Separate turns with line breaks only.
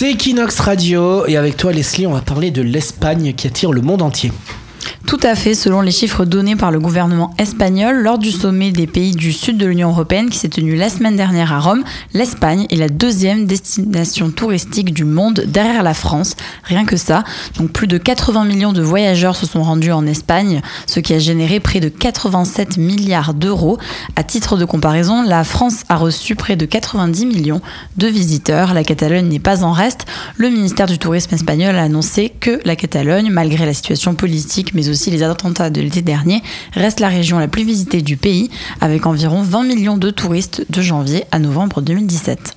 C'est Kinox Radio et avec toi Leslie, on va parler de l'Espagne qui attire le monde entier.
Tout à fait, selon les chiffres donnés par le gouvernement espagnol lors du sommet des pays du sud de l'Union européenne qui s'est tenu la semaine dernière à Rome, l'Espagne est la deuxième destination touristique du monde derrière la France. Rien que ça. Donc plus de 80 millions de voyageurs se sont rendus en Espagne, ce qui a généré près de 87 milliards d'euros. À titre de comparaison, la France a reçu près de 90 millions de visiteurs. La Catalogne n'est pas en reste. Le ministère du Tourisme espagnol a annoncé que la Catalogne, malgré la situation politique mais aussi aussi les attentats de l'été dernier, reste la région la plus visitée du pays, avec environ 20 millions de touristes de janvier à novembre 2017.